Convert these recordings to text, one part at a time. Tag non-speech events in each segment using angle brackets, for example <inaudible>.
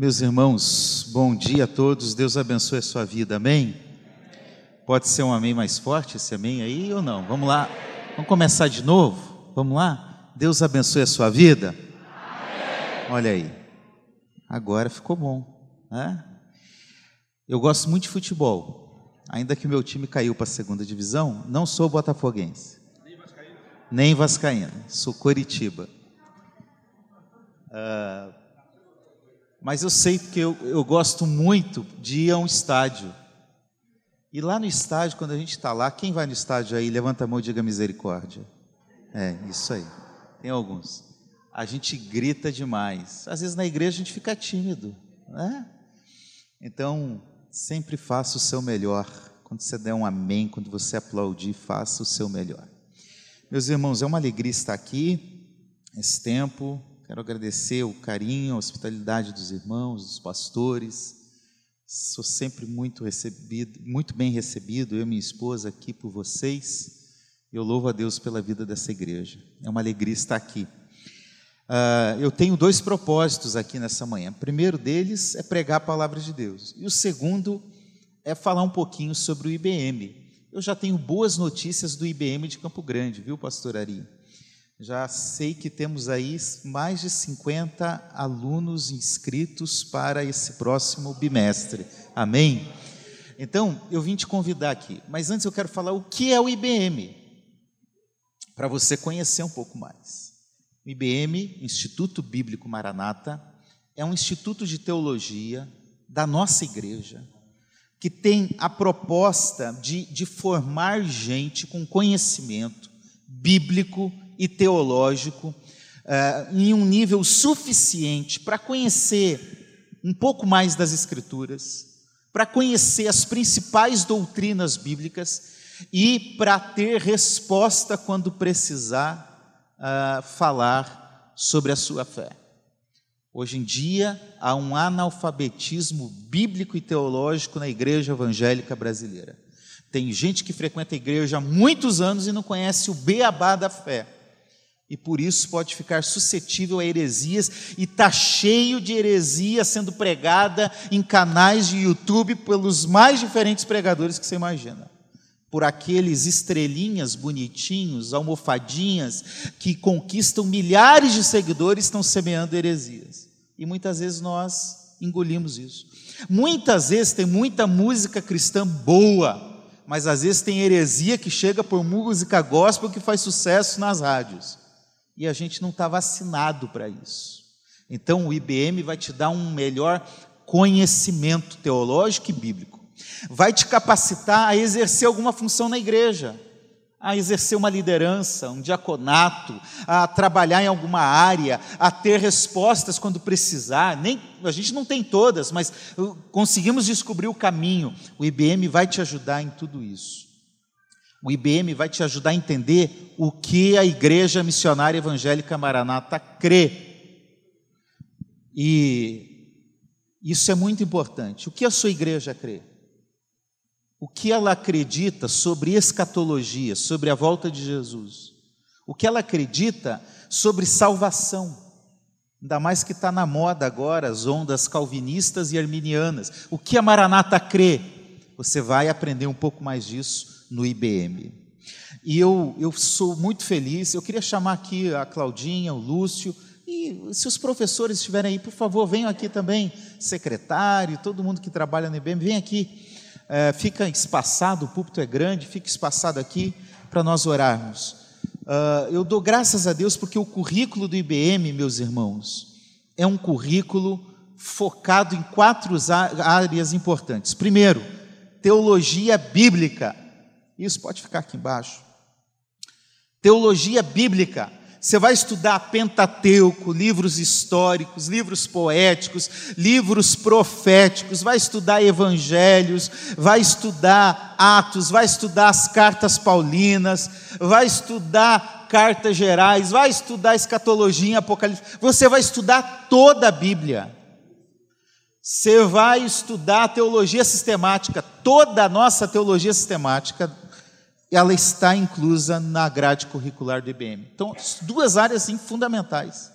Meus irmãos, bom dia a todos, Deus abençoe a sua vida, amém? Pode ser um amém mais forte esse amém aí ou não? Vamos lá, vamos começar de novo? Vamos lá? Deus abençoe a sua vida? Amém. Olha aí, agora ficou bom, né? Eu gosto muito de futebol, ainda que meu time caiu para a segunda divisão, não sou botafoguense, nem vascaíno, nem vascaíno sou Coritiba. Uh, mas eu sei que eu, eu gosto muito de ir a um estádio. E lá no estádio, quando a gente está lá, quem vai no estádio aí? Levanta a mão e diga misericórdia. É, isso aí. Tem alguns. A gente grita demais. Às vezes na igreja a gente fica tímido, né? Então, sempre faça o seu melhor. Quando você der um amém, quando você aplaudir, faça o seu melhor. Meus irmãos, é uma alegria estar aqui, esse tempo, Quero agradecer o carinho, a hospitalidade dos irmãos, dos pastores. Sou sempre muito recebido, muito bem recebido, eu e minha esposa aqui por vocês. Eu louvo a Deus pela vida dessa igreja. É uma alegria estar aqui. Uh, eu tenho dois propósitos aqui nessa manhã. O primeiro deles é pregar a palavra de Deus. E o segundo é falar um pouquinho sobre o IBM. Eu já tenho boas notícias do IBM de Campo Grande, viu, pastor Ari? Já sei que temos aí mais de 50 alunos inscritos para esse próximo bimestre. Amém? Então, eu vim te convidar aqui, mas antes eu quero falar o que é o IBM, para você conhecer um pouco mais. O IBM, Instituto Bíblico Maranata, é um instituto de teologia da nossa igreja, que tem a proposta de, de formar gente com conhecimento bíblico e teológico uh, em um nível suficiente para conhecer um pouco mais das Escrituras, para conhecer as principais doutrinas bíblicas e para ter resposta quando precisar uh, falar sobre a sua fé. Hoje em dia, há um analfabetismo bíblico e teológico na igreja evangélica brasileira. Tem gente que frequenta a igreja há muitos anos e não conhece o beabá da fé e por isso pode ficar suscetível a heresias e está cheio de heresia sendo pregada em canais de YouTube pelos mais diferentes pregadores que você imagina. Por aqueles estrelinhas bonitinhos, almofadinhas, que conquistam milhares de seguidores, estão semeando heresias. E muitas vezes nós engolimos isso. Muitas vezes tem muita música cristã boa, mas às vezes tem heresia que chega por música gospel que faz sucesso nas rádios e a gente não está vacinado para isso. Então o IBM vai te dar um melhor conhecimento teológico e bíblico, vai te capacitar a exercer alguma função na igreja, a exercer uma liderança, um diaconato, a trabalhar em alguma área, a ter respostas quando precisar. Nem a gente não tem todas, mas uh, conseguimos descobrir o caminho. O IBM vai te ajudar em tudo isso. O IBM vai te ajudar a entender o que a Igreja Missionária Evangélica Maranata crê. E isso é muito importante. O que a sua igreja crê? O que ela acredita sobre escatologia, sobre a volta de Jesus? O que ela acredita sobre salvação? Ainda mais que está na moda agora as ondas calvinistas e arminianas. O que a Maranata crê? Você vai aprender um pouco mais disso no IBM. E eu, eu sou muito feliz. Eu queria chamar aqui a Claudinha, o Lúcio, e se os professores estiverem aí, por favor, venham aqui também, secretário, todo mundo que trabalha no IBM, vem aqui. É, fica espaçado, o púlpito é grande, fica espaçado aqui para nós orarmos. Uh, eu dou graças a Deus porque o currículo do IBM, meus irmãos, é um currículo focado em quatro áreas importantes. Primeiro, teologia bíblica. Isso pode ficar aqui embaixo. Teologia bíblica. Você vai estudar Pentateuco, livros históricos, livros poéticos, livros proféticos, vai estudar evangelhos, vai estudar Atos, vai estudar as cartas paulinas, vai estudar cartas gerais, vai estudar escatologia, apocalipse. Você vai estudar toda a Bíblia. Você vai estudar teologia sistemática, toda a nossa teologia sistemática ela está inclusa na grade curricular do IBM. Então, duas áreas assim, fundamentais.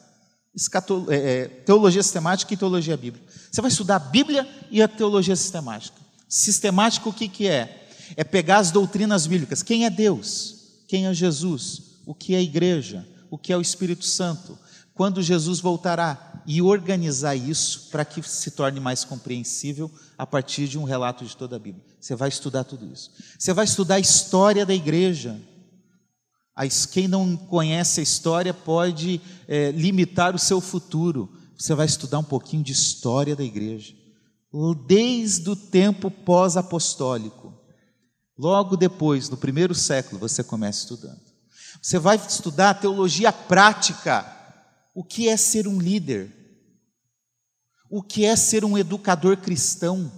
escatolo, é, é, teologia sistemática e teologia bíblica. Você vai estudar a Bíblia e a teologia sistemática. Sistemática o que, que é? É pegar as doutrinas bíblicas. Quem é Deus? Quem é Jesus? O que é a igreja? O que é o Espírito Santo? Quando Jesus voltará? E organizar isso para que se torne mais compreensível a partir de um relato de toda a Bíblia. Você vai estudar tudo isso. Você vai estudar a história da igreja. Quem não conhece a história pode é, limitar o seu futuro. Você vai estudar um pouquinho de história da igreja, desde o tempo pós-apostólico. Logo depois, no primeiro século, você começa estudando. Você vai estudar a teologia prática. O que é ser um líder? O que é ser um educador cristão?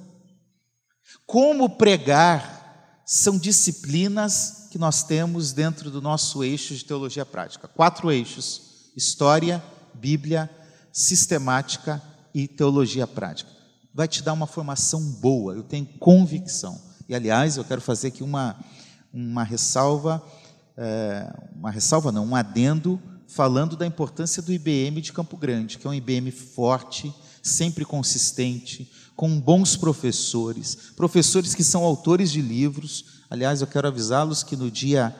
Como pregar? São disciplinas que nós temos dentro do nosso eixo de teologia prática. Quatro eixos: história, Bíblia, sistemática e teologia prática. Vai te dar uma formação boa, eu tenho convicção. E aliás, eu quero fazer aqui uma, uma ressalva, é, uma ressalva não, um adendo, falando da importância do IBM de Campo Grande, que é um IBM forte, sempre consistente, com bons professores, professores que são autores de livros, Aliás, eu quero avisá-los que no dia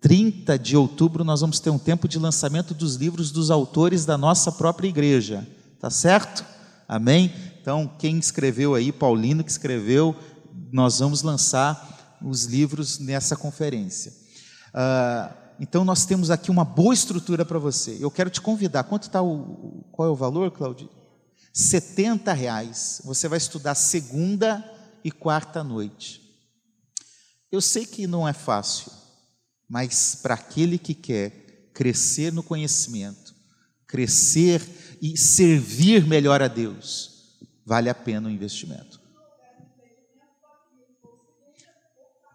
30 de outubro nós vamos ter um tempo de lançamento dos livros dos autores da nossa própria igreja. Tá certo? Amém? Então, quem escreveu aí, Paulino que escreveu, nós vamos lançar os livros nessa conferência. Uh, então, nós temos aqui uma boa estrutura para você. Eu quero te convidar. Quanto está o. Qual é o valor, Claudio? 70 reais. Você vai estudar segunda e quarta noite. Eu sei que não é fácil, mas para aquele que quer crescer no conhecimento, crescer e servir melhor a Deus, vale a pena o investimento.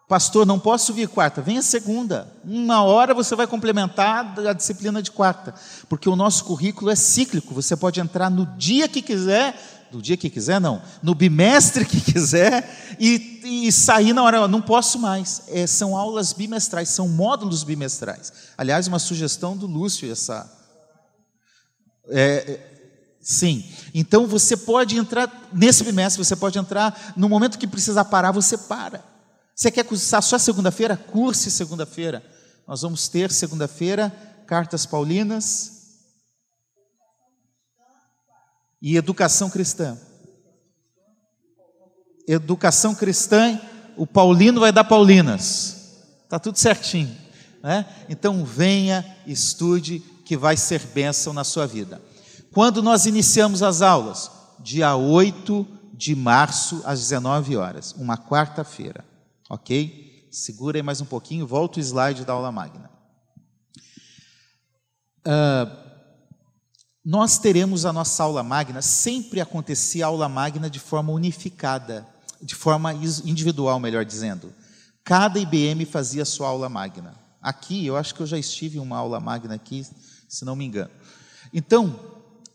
Pastor, não posso vir quarta, venha segunda. Uma hora você vai complementar a disciplina de quarta, porque o nosso currículo é cíclico. Você pode entrar no dia que quiser do dia que quiser, não, no bimestre que quiser e, e sair na hora, não posso mais. É, são aulas bimestrais, são módulos bimestrais. Aliás, uma sugestão do Lúcio, essa. É, é, sim, então você pode entrar nesse bimestre, você pode entrar no momento que precisar parar, você para. Você quer cursar só segunda-feira? Curse segunda-feira. Nós vamos ter segunda-feira cartas paulinas, e educação cristã. Educação cristã, o Paulino vai dar Paulinas. Está tudo certinho. Né? Então venha, estude, que vai ser bênção na sua vida. Quando nós iniciamos as aulas? Dia 8 de março, às 19 horas, uma quarta-feira. Ok? Segura aí mais um pouquinho, volta o slide da aula magna. Uh, nós teremos a nossa aula magna, sempre acontecia a aula magna de forma unificada, de forma individual, melhor dizendo. Cada IBM fazia sua aula magna. Aqui, eu acho que eu já estive em uma aula magna aqui, se não me engano. Então,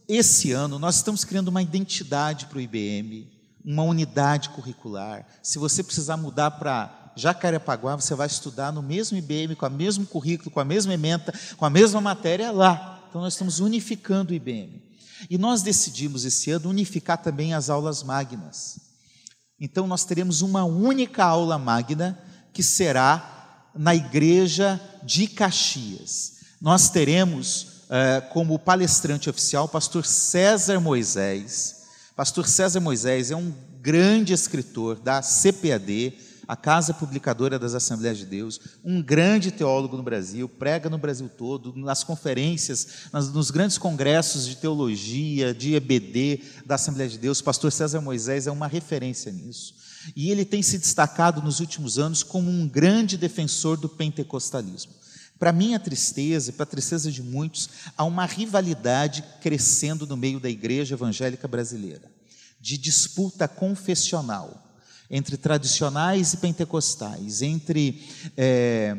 esse ano, nós estamos criando uma identidade para o IBM, uma unidade curricular. Se você precisar mudar para Jacarepaguá, você vai estudar no mesmo IBM, com o mesmo currículo, com a mesma ementa, com a mesma matéria lá. Então, nós estamos unificando o IBM. E nós decidimos esse ano unificar também as aulas magnas. Então, nós teremos uma única aula magna que será na igreja de Caxias. Nós teremos eh, como palestrante oficial o pastor César Moisés. Pastor César Moisés é um grande escritor da CPAD, a Casa Publicadora das Assembleias de Deus, um grande teólogo no Brasil, prega no Brasil todo, nas conferências, nas, nos grandes congressos de teologia, de EBD da Assembleia de Deus. Pastor César Moisés é uma referência nisso. E ele tem se destacado nos últimos anos como um grande defensor do pentecostalismo. Para minha tristeza e para a tristeza de muitos, há uma rivalidade crescendo no meio da igreja evangélica brasileira, de disputa confessional entre tradicionais e pentecostais, entre é,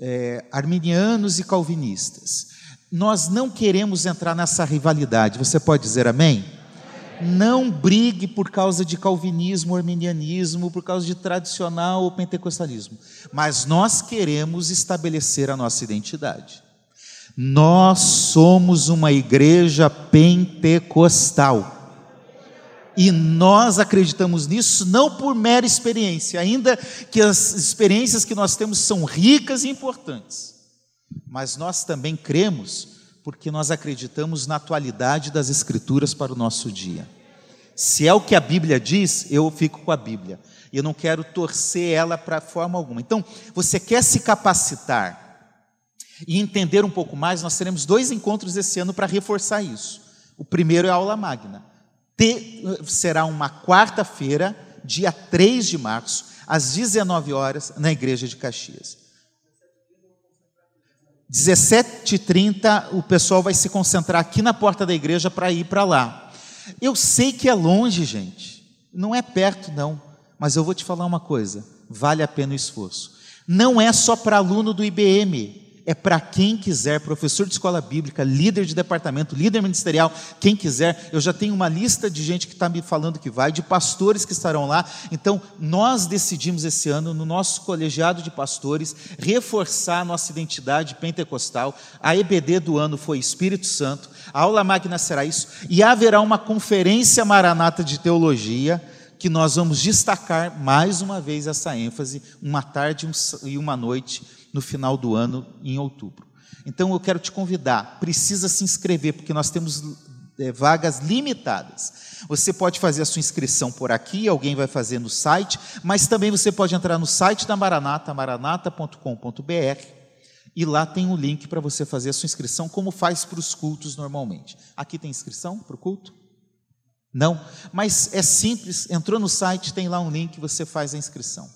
é, arminianos e calvinistas. Nós não queremos entrar nessa rivalidade. Você pode dizer amém? Não brigue por causa de calvinismo, arminianismo, por causa de tradicional ou pentecostalismo. Mas nós queremos estabelecer a nossa identidade. Nós somos uma igreja pentecostal. E nós acreditamos nisso não por mera experiência, ainda que as experiências que nós temos são ricas e importantes, mas nós também cremos porque nós acreditamos na atualidade das Escrituras para o nosso dia. Se é o que a Bíblia diz, eu fico com a Bíblia. Eu não quero torcer ela para forma alguma. Então, você quer se capacitar e entender um pouco mais? Nós teremos dois encontros esse ano para reforçar isso. O primeiro é a aula magna será uma quarta-feira, dia 3 de março, às 19 horas, na igreja de Caxias. 17h30, o pessoal vai se concentrar aqui na porta da igreja para ir para lá. Eu sei que é longe, gente, não é perto, não, mas eu vou te falar uma coisa: vale a pena o esforço. Não é só para aluno do IBM, é para quem quiser, professor de escola bíblica, líder de departamento, líder ministerial, quem quiser. Eu já tenho uma lista de gente que está me falando que vai, de pastores que estarão lá. Então, nós decidimos esse ano, no nosso colegiado de pastores, reforçar a nossa identidade pentecostal. A EBD do ano foi Espírito Santo, a aula magna será isso, e haverá uma conferência maranata de teologia que nós vamos destacar mais uma vez essa ênfase, uma tarde e uma noite no final do ano, em outubro. Então eu quero te convidar, precisa se inscrever, porque nós temos é, vagas limitadas. Você pode fazer a sua inscrição por aqui, alguém vai fazer no site, mas também você pode entrar no site da Maranata, maranata.com.br, e lá tem um link para você fazer a sua inscrição, como faz para os cultos normalmente. Aqui tem inscrição para o culto? Não, mas é simples, entrou no site, tem lá um link, você faz a inscrição.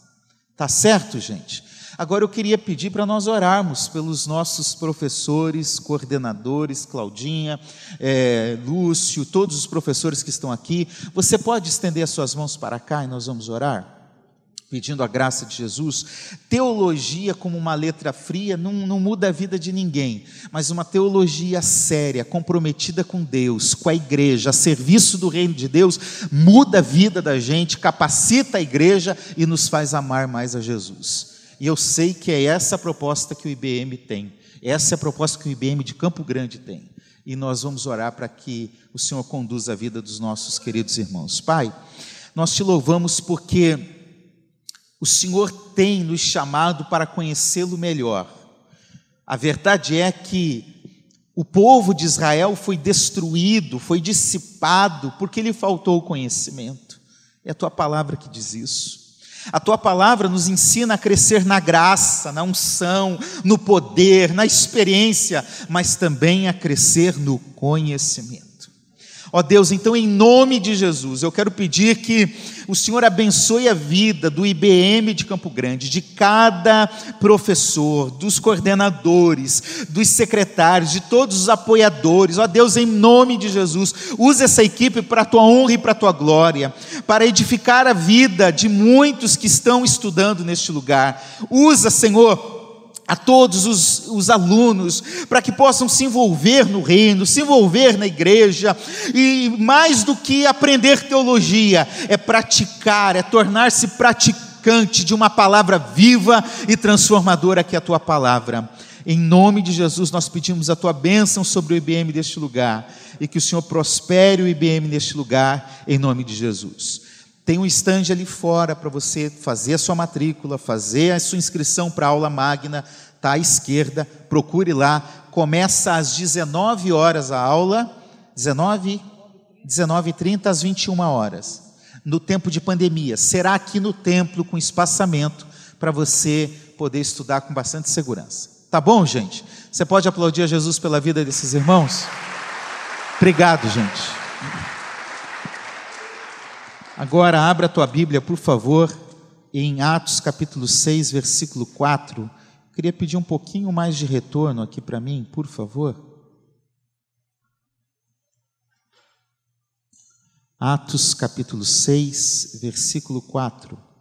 Tá certo, gente? Agora eu queria pedir para nós orarmos pelos nossos professores, coordenadores, Claudinha, é, Lúcio, todos os professores que estão aqui. Você pode estender as suas mãos para cá e nós vamos orar? Pedindo a graça de Jesus. Teologia, como uma letra fria, não, não muda a vida de ninguém, mas uma teologia séria, comprometida com Deus, com a igreja, a serviço do reino de Deus, muda a vida da gente, capacita a igreja e nos faz amar mais a Jesus. E eu sei que é essa a proposta que o IBM tem. Essa é a proposta que o IBM de Campo Grande tem. E nós vamos orar para que o Senhor conduza a vida dos nossos queridos irmãos. Pai, nós te louvamos porque o Senhor tem nos chamado para conhecê-lo melhor. A verdade é que o povo de Israel foi destruído, foi dissipado, porque lhe faltou o conhecimento. É a tua palavra que diz isso. A tua palavra nos ensina a crescer na graça, na unção, no poder, na experiência, mas também a crescer no conhecimento. Ó Deus, então em nome de Jesus, eu quero pedir que o Senhor abençoe a vida do IBM de Campo Grande, de cada professor, dos coordenadores, dos secretários, de todos os apoiadores. Ó Deus, em nome de Jesus, use essa equipe para a tua honra e para a tua glória, para edificar a vida de muitos que estão estudando neste lugar. Usa, Senhor, a todos os, os, alunos, para que possam se envolver no reino, se envolver na igreja, e mais do que aprender teologia, é praticar, é tornar-se praticante de uma palavra viva e transformadora que é a tua palavra. Em nome de Jesus, nós pedimos a tua bênção sobre o IBM deste lugar, e que o Senhor prospere o IBM neste lugar, em nome de Jesus. Tem um estande ali fora para você fazer a sua matrícula, fazer a sua inscrição para a aula magna, está à esquerda, procure lá. Começa às 19 horas a aula, 19 19h30 às 21 horas, no tempo de pandemia. Será aqui no templo com espaçamento para você poder estudar com bastante segurança. Tá bom, gente? Você pode aplaudir a Jesus pela vida desses irmãos? Obrigado, gente. Agora abra a tua Bíblia, por favor, em Atos capítulo 6, versículo 4. Queria pedir um pouquinho mais de retorno aqui para mim, por favor. Atos capítulo 6, versículo 4.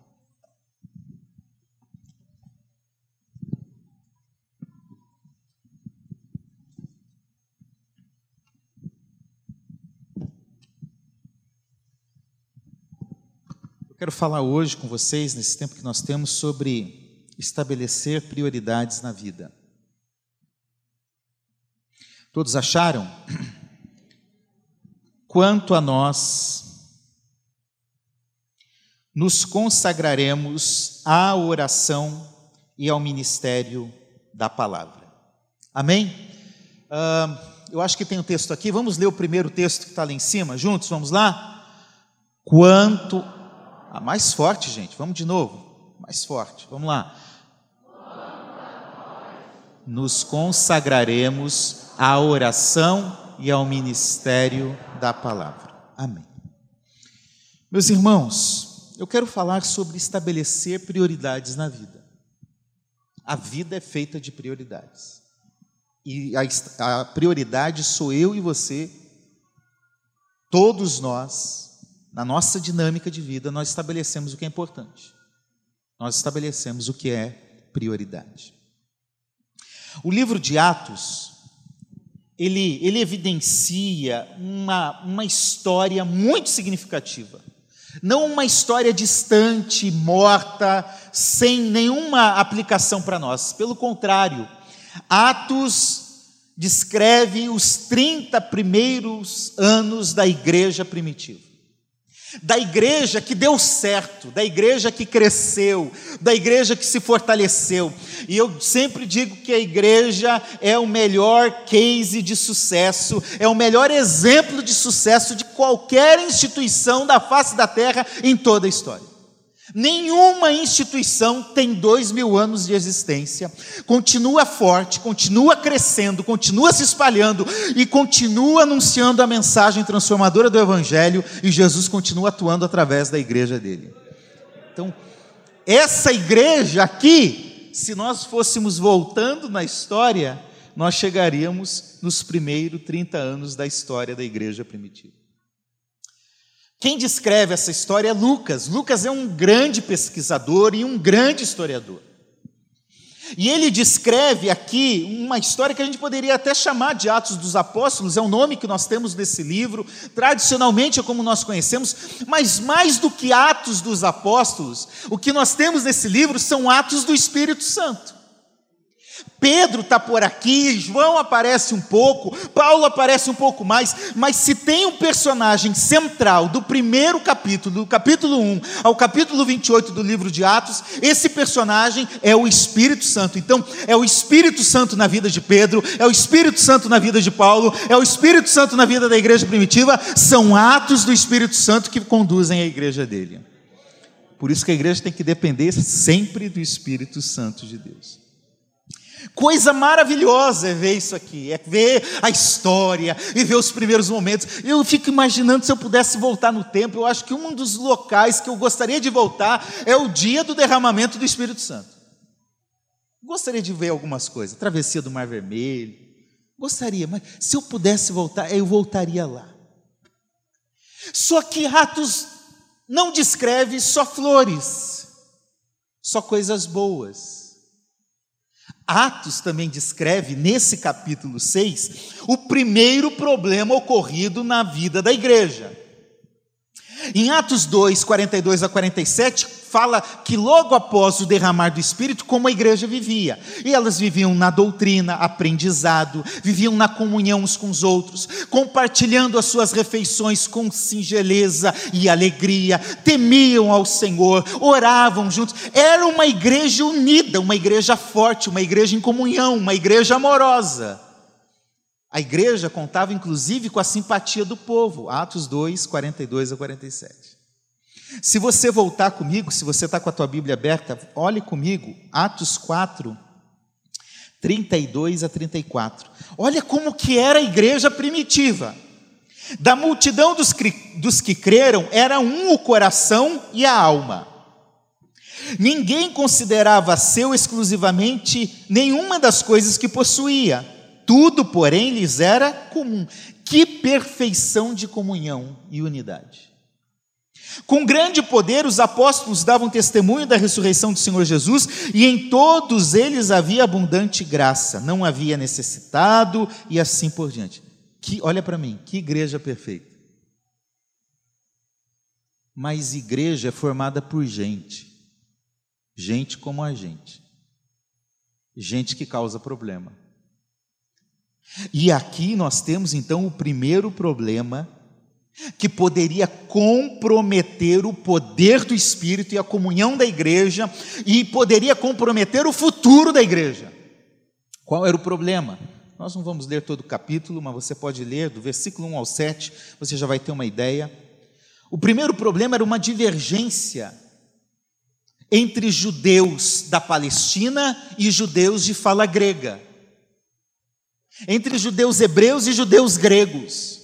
Quero falar hoje com vocês, nesse tempo que nós temos, sobre estabelecer prioridades na vida. Todos acharam? Quanto a nós, nos consagraremos à oração e ao ministério da palavra. Amém? Uh, eu acho que tem um texto aqui, vamos ler o primeiro texto que está lá em cima, juntos, vamos lá? Quanto. Ah, mais forte, gente, vamos de novo, mais forte, vamos lá. Nos consagraremos à oração e ao ministério da palavra. Amém. Meus irmãos, eu quero falar sobre estabelecer prioridades na vida. A vida é feita de prioridades. E a, a prioridade sou eu e você, todos nós, na nossa dinâmica de vida, nós estabelecemos o que é importante. Nós estabelecemos o que é prioridade. O livro de Atos ele, ele evidencia uma, uma história muito significativa. Não uma história distante, morta, sem nenhuma aplicação para nós. Pelo contrário, Atos descreve os 30 primeiros anos da igreja primitiva da igreja que deu certo, da igreja que cresceu, da igreja que se fortaleceu. E eu sempre digo que a igreja é o melhor case de sucesso, é o melhor exemplo de sucesso de qualquer instituição da face da terra em toda a história. Nenhuma instituição tem dois mil anos de existência, continua forte, continua crescendo, continua se espalhando e continua anunciando a mensagem transformadora do Evangelho, e Jesus continua atuando através da igreja dele. Então, essa igreja aqui, se nós fôssemos voltando na história, nós chegaríamos nos primeiros 30 anos da história da igreja primitiva. Quem descreve essa história é Lucas. Lucas é um grande pesquisador e um grande historiador. E ele descreve aqui uma história que a gente poderia até chamar de Atos dos Apóstolos, é o nome que nós temos nesse livro, tradicionalmente é como nós conhecemos, mas mais do que Atos dos Apóstolos, o que nós temos nesse livro são Atos do Espírito Santo. Pedro está por aqui, João aparece um pouco, Paulo aparece um pouco mais, mas se tem um personagem central do primeiro capítulo, do capítulo 1 ao capítulo 28 do livro de Atos, esse personagem é o Espírito Santo. Então, é o Espírito Santo na vida de Pedro, é o Espírito Santo na vida de Paulo, é o Espírito Santo na vida da igreja primitiva, são atos do Espírito Santo que conduzem a igreja dele. Por isso que a igreja tem que depender sempre do Espírito Santo de Deus. Coisa maravilhosa é ver isso aqui, é ver a história e ver os primeiros momentos. Eu fico imaginando se eu pudesse voltar no tempo, eu acho que um dos locais que eu gostaria de voltar é o dia do derramamento do Espírito Santo. Gostaria de ver algumas coisas, travessia do Mar Vermelho. Gostaria, mas se eu pudesse voltar, eu voltaria lá. Só que Atos não descreve só flores, só coisas boas Atos também descreve, nesse capítulo 6, o primeiro problema ocorrido na vida da igreja. Em Atos 2, 42 a 47, fala que logo após o derramar do Espírito, como a igreja vivia. E elas viviam na doutrina, aprendizado, viviam na comunhão uns com os outros, compartilhando as suas refeições com singeleza e alegria, temiam ao Senhor, oravam juntos. Era uma igreja unida, uma igreja forte, uma igreja em comunhão, uma igreja amorosa. A igreja contava inclusive com a simpatia do povo. Atos 2, 42 a 47. Se você voltar comigo, se você está com a tua Bíblia aberta, olhe comigo, Atos 4, 32 a 34. Olha como que era a igreja primitiva. Da multidão dos, dos que creram, era um o coração e a alma. Ninguém considerava seu exclusivamente nenhuma das coisas que possuía tudo, porém, lhes era comum. Que perfeição de comunhão e unidade. Com grande poder, os apóstolos davam testemunho da ressurreição do Senhor Jesus, e em todos eles havia abundante graça, não havia necessitado, e assim por diante. Que, olha para mim, que igreja perfeita. Mas igreja é formada por gente, gente como a gente, gente que causa problema. E aqui nós temos então o primeiro problema que poderia comprometer o poder do Espírito e a comunhão da igreja e poderia comprometer o futuro da igreja. Qual era o problema? Nós não vamos ler todo o capítulo, mas você pode ler do versículo 1 ao 7, você já vai ter uma ideia. O primeiro problema era uma divergência entre judeus da Palestina e judeus de fala grega, entre judeus hebreus e judeus gregos.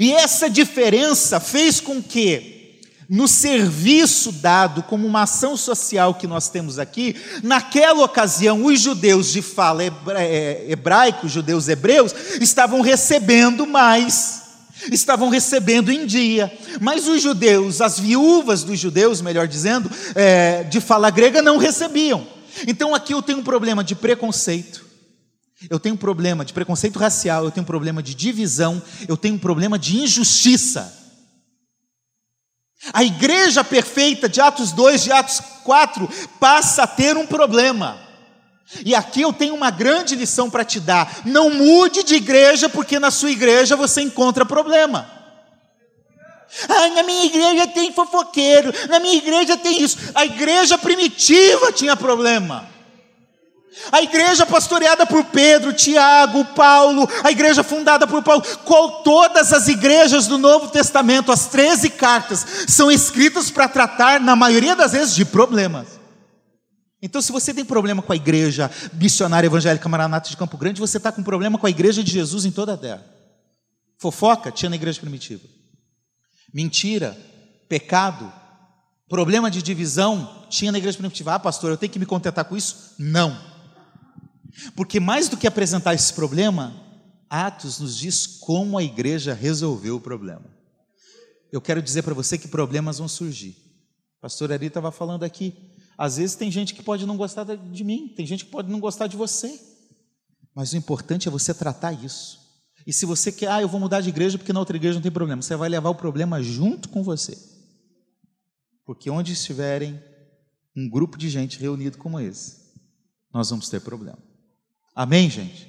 E essa diferença fez com que, no serviço dado como uma ação social que nós temos aqui, naquela ocasião, os judeus de fala é, hebraico, judeus hebreus, estavam recebendo mais estavam recebendo em dia, mas os judeus, as viúvas dos judeus, melhor dizendo, é, de fala grega, não recebiam. Então aqui eu tenho um problema de preconceito, eu tenho um problema de preconceito racial, eu tenho um problema de divisão, eu tenho um problema de injustiça. A igreja perfeita de Atos 2, de Atos 4, passa a ter um problema. E aqui eu tenho uma grande lição para te dar: não mude de igreja, porque na sua igreja você encontra problema. Ah, na minha igreja tem fofoqueiro, na minha igreja tem isso. A igreja primitiva tinha problema. A igreja pastoreada por Pedro, Tiago, Paulo, a igreja fundada por Paulo, qual todas as igrejas do Novo Testamento, as 13 cartas, são escritas para tratar, na maioria das vezes, de problemas. Então, se você tem problema com a igreja missionária evangélica Maranata de Campo Grande, você está com problema com a igreja de Jesus em toda a terra. Fofoca tinha na igreja primitiva. Mentira, pecado, problema de divisão tinha na igreja primitiva. Ah, pastor, eu tenho que me contentar com isso? Não. Porque mais do que apresentar esse problema, Atos nos diz como a igreja resolveu o problema. Eu quero dizer para você que problemas vão surgir. A pastora Ari estava falando aqui às vezes tem gente que pode não gostar de mim, tem gente que pode não gostar de você. Mas o importante é você tratar isso. E se você quer, ah, eu vou mudar de igreja porque na outra igreja não tem problema, você vai levar o problema junto com você. Porque onde estiverem um grupo de gente reunido como esse, nós vamos ter problema. Amém, gente?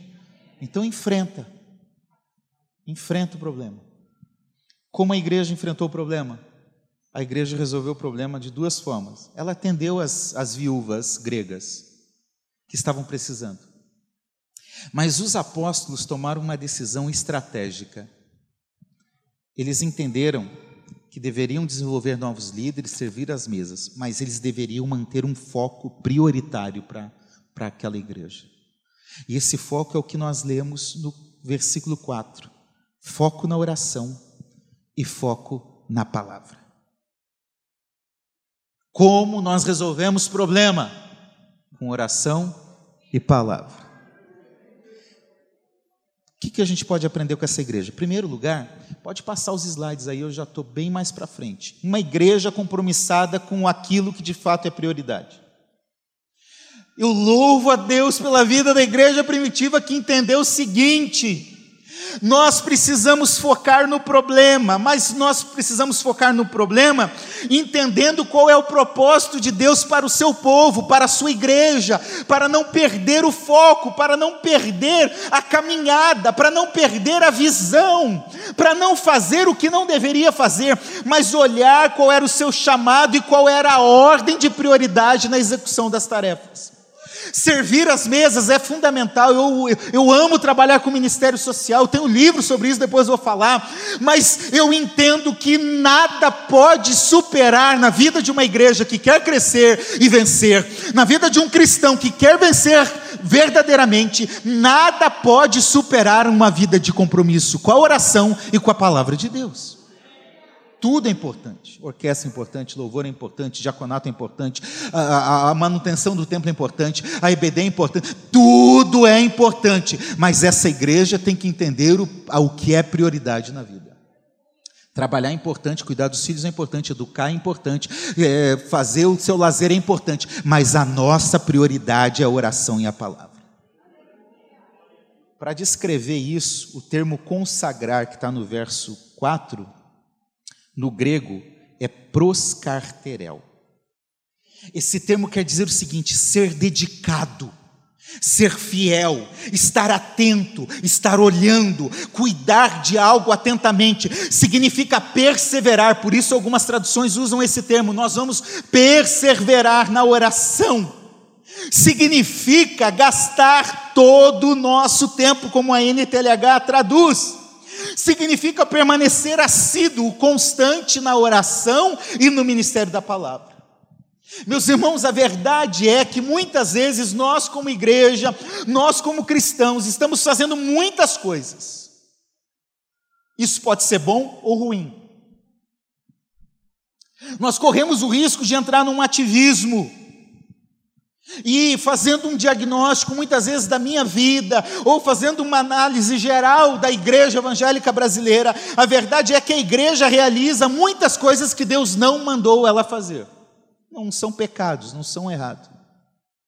Então enfrenta. Enfrenta o problema. Como a igreja enfrentou o problema? a igreja resolveu o problema de duas formas. Ela atendeu as, as viúvas gregas que estavam precisando. Mas os apóstolos tomaram uma decisão estratégica. Eles entenderam que deveriam desenvolver novos líderes, servir às mesas, mas eles deveriam manter um foco prioritário para aquela igreja. E esse foco é o que nós lemos no versículo 4: foco na oração e foco na palavra. Como nós resolvemos problema? Com oração e palavra. O que, que a gente pode aprender com essa igreja? Em primeiro lugar, pode passar os slides aí, eu já estou bem mais para frente. Uma igreja compromissada com aquilo que de fato é prioridade. Eu louvo a Deus pela vida da igreja primitiva que entendeu o seguinte: nós precisamos focar no problema, mas nós precisamos focar no problema entendendo qual é o propósito de Deus para o seu povo, para a sua igreja, para não perder o foco, para não perder a caminhada, para não perder a visão, para não fazer o que não deveria fazer, mas olhar qual era o seu chamado e qual era a ordem de prioridade na execução das tarefas. Servir as mesas é fundamental. Eu, eu amo trabalhar com o ministério social. tenho um livro sobre isso, depois vou falar. Mas eu entendo que nada pode superar na vida de uma igreja que quer crescer e vencer, na vida de um cristão que quer vencer verdadeiramente, nada pode superar uma vida de compromisso com a oração e com a palavra de Deus. Tudo é importante. Orquestra é importante, louvor é importante, diaconato é importante, a, a, a, manutenção do templo é importante, a EBD é importante, tudo é importante. Mas essa igreja tem que entender o, o que é prioridade na vida. Trabalhar é importante, cuidar dos filhos é importante, educar é importante, é, fazer o seu lazer é importante, mas a nossa prioridade é a oração e a palavra. Para descrever isso, o termo consagrar, que está no verso 4, no grego é proscarterel. Esse termo quer dizer o seguinte: ser dedicado, Ser fiel, estar atento, estar olhando, cuidar de algo atentamente, significa perseverar, por isso algumas traduções usam esse termo, nós vamos perseverar na oração. Significa gastar todo o nosso tempo, como a NTLH traduz. Significa permanecer assíduo, constante na oração e no ministério da palavra. Meus irmãos, a verdade é que muitas vezes nós, como igreja, nós, como cristãos, estamos fazendo muitas coisas. Isso pode ser bom ou ruim. Nós corremos o risco de entrar num ativismo e fazendo um diagnóstico, muitas vezes, da minha vida, ou fazendo uma análise geral da igreja evangélica brasileira. A verdade é que a igreja realiza muitas coisas que Deus não mandou ela fazer não são pecados, não são errados.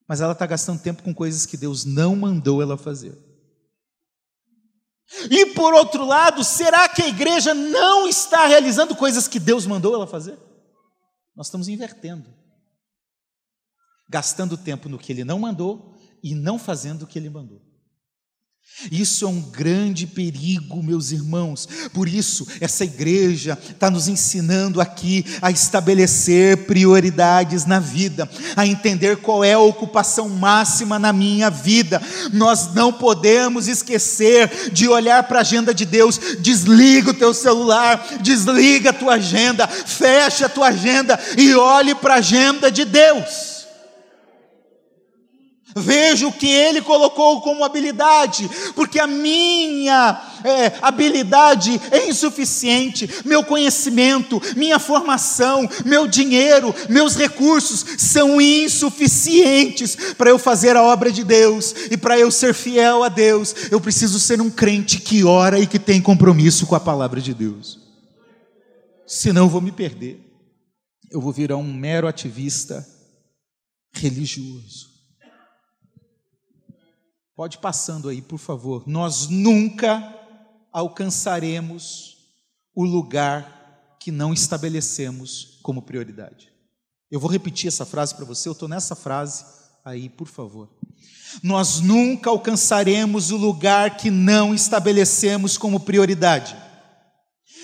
Mas ela está gastando tempo com coisas que Deus não mandou ela fazer. E por outro lado, será que a igreja não está realizando coisas que Deus mandou ela fazer? Nós estamos invertendo. Gastando tempo no que ele não mandou e não fazendo o que ele mandou. Isso é um grande perigo, meus irmãos. Por isso, essa igreja está nos ensinando aqui a estabelecer prioridades na vida, a entender qual é a ocupação máxima na minha vida. Nós não podemos esquecer de olhar para a agenda de Deus. Desliga o teu celular, desliga a tua agenda, fecha a tua agenda e olhe para a agenda de Deus. Vejo o que ele colocou como habilidade, porque a minha é, habilidade é insuficiente, meu conhecimento, minha formação, meu dinheiro, meus recursos são insuficientes para eu fazer a obra de Deus e para eu ser fiel a Deus. Eu preciso ser um crente que ora e que tem compromisso com a palavra de Deus, senão eu vou me perder, eu vou virar um mero ativista religioso. Pode passando aí, por favor. Nós nunca alcançaremos o lugar que não estabelecemos como prioridade. Eu vou repetir essa frase para você, eu estou nessa frase aí, por favor. Nós nunca alcançaremos o lugar que não estabelecemos como prioridade.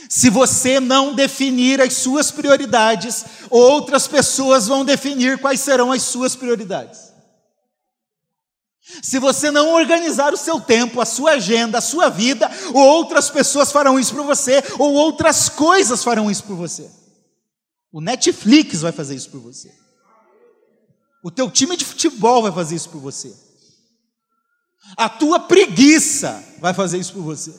Se você não definir as suas prioridades, outras pessoas vão definir quais serão as suas prioridades. Se você não organizar o seu tempo, a sua agenda, a sua vida, outras pessoas farão isso por você, ou outras coisas farão isso por você. O Netflix vai fazer isso por você. O teu time de futebol vai fazer isso por você. A tua preguiça vai fazer isso por você.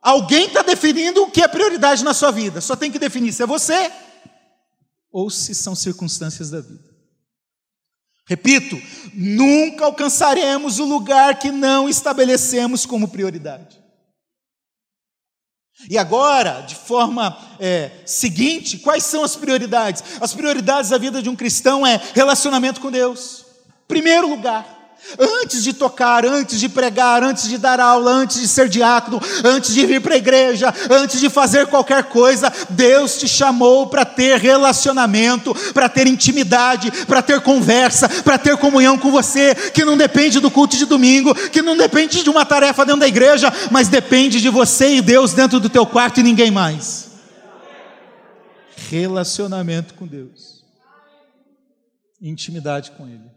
Alguém está definindo o que é prioridade na sua vida. Só tem que definir se é você ou se são circunstâncias da vida. Repito, nunca alcançaremos o lugar que não estabelecemos como prioridade. E agora, de forma é, seguinte, quais são as prioridades? As prioridades da vida de um cristão é relacionamento com Deus. Primeiro lugar. Antes de tocar, antes de pregar, antes de dar aula, antes de ser diácono, antes de vir para a igreja, antes de fazer qualquer coisa, Deus te chamou para ter relacionamento, para ter intimidade, para ter conversa, para ter comunhão com você, que não depende do culto de domingo, que não depende de uma tarefa dentro da igreja, mas depende de você e Deus dentro do teu quarto e ninguém mais. Relacionamento com Deus, intimidade com Ele.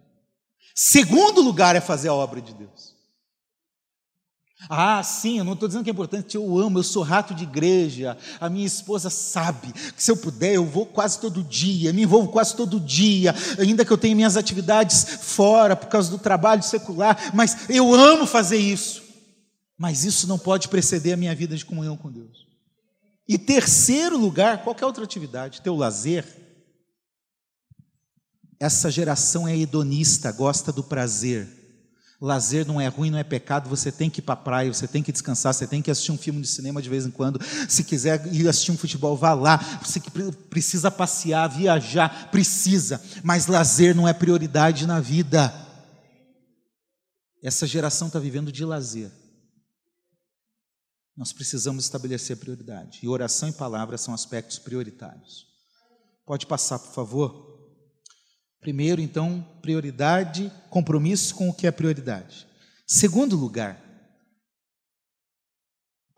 Segundo lugar é fazer a obra de Deus. Ah, sim, eu não estou dizendo que é importante, eu amo, eu sou rato de igreja, a minha esposa sabe que se eu puder eu vou quase todo dia, me envolvo quase todo dia, ainda que eu tenha minhas atividades fora por causa do trabalho secular, mas eu amo fazer isso. Mas isso não pode preceder a minha vida de comunhão com Deus. E terceiro lugar, qualquer outra atividade, teu lazer, essa geração é hedonista, gosta do prazer. Lazer não é ruim, não é pecado, você tem que ir para a praia, você tem que descansar, você tem que assistir um filme de cinema de vez em quando. Se quiser ir assistir um futebol, vá lá. Você precisa passear, viajar, precisa. Mas lazer não é prioridade na vida. Essa geração está vivendo de lazer. Nós precisamos estabelecer prioridade. E oração e palavra são aspectos prioritários. Pode passar, por favor. Primeiro, então, prioridade, compromisso com o que é prioridade. Segundo lugar,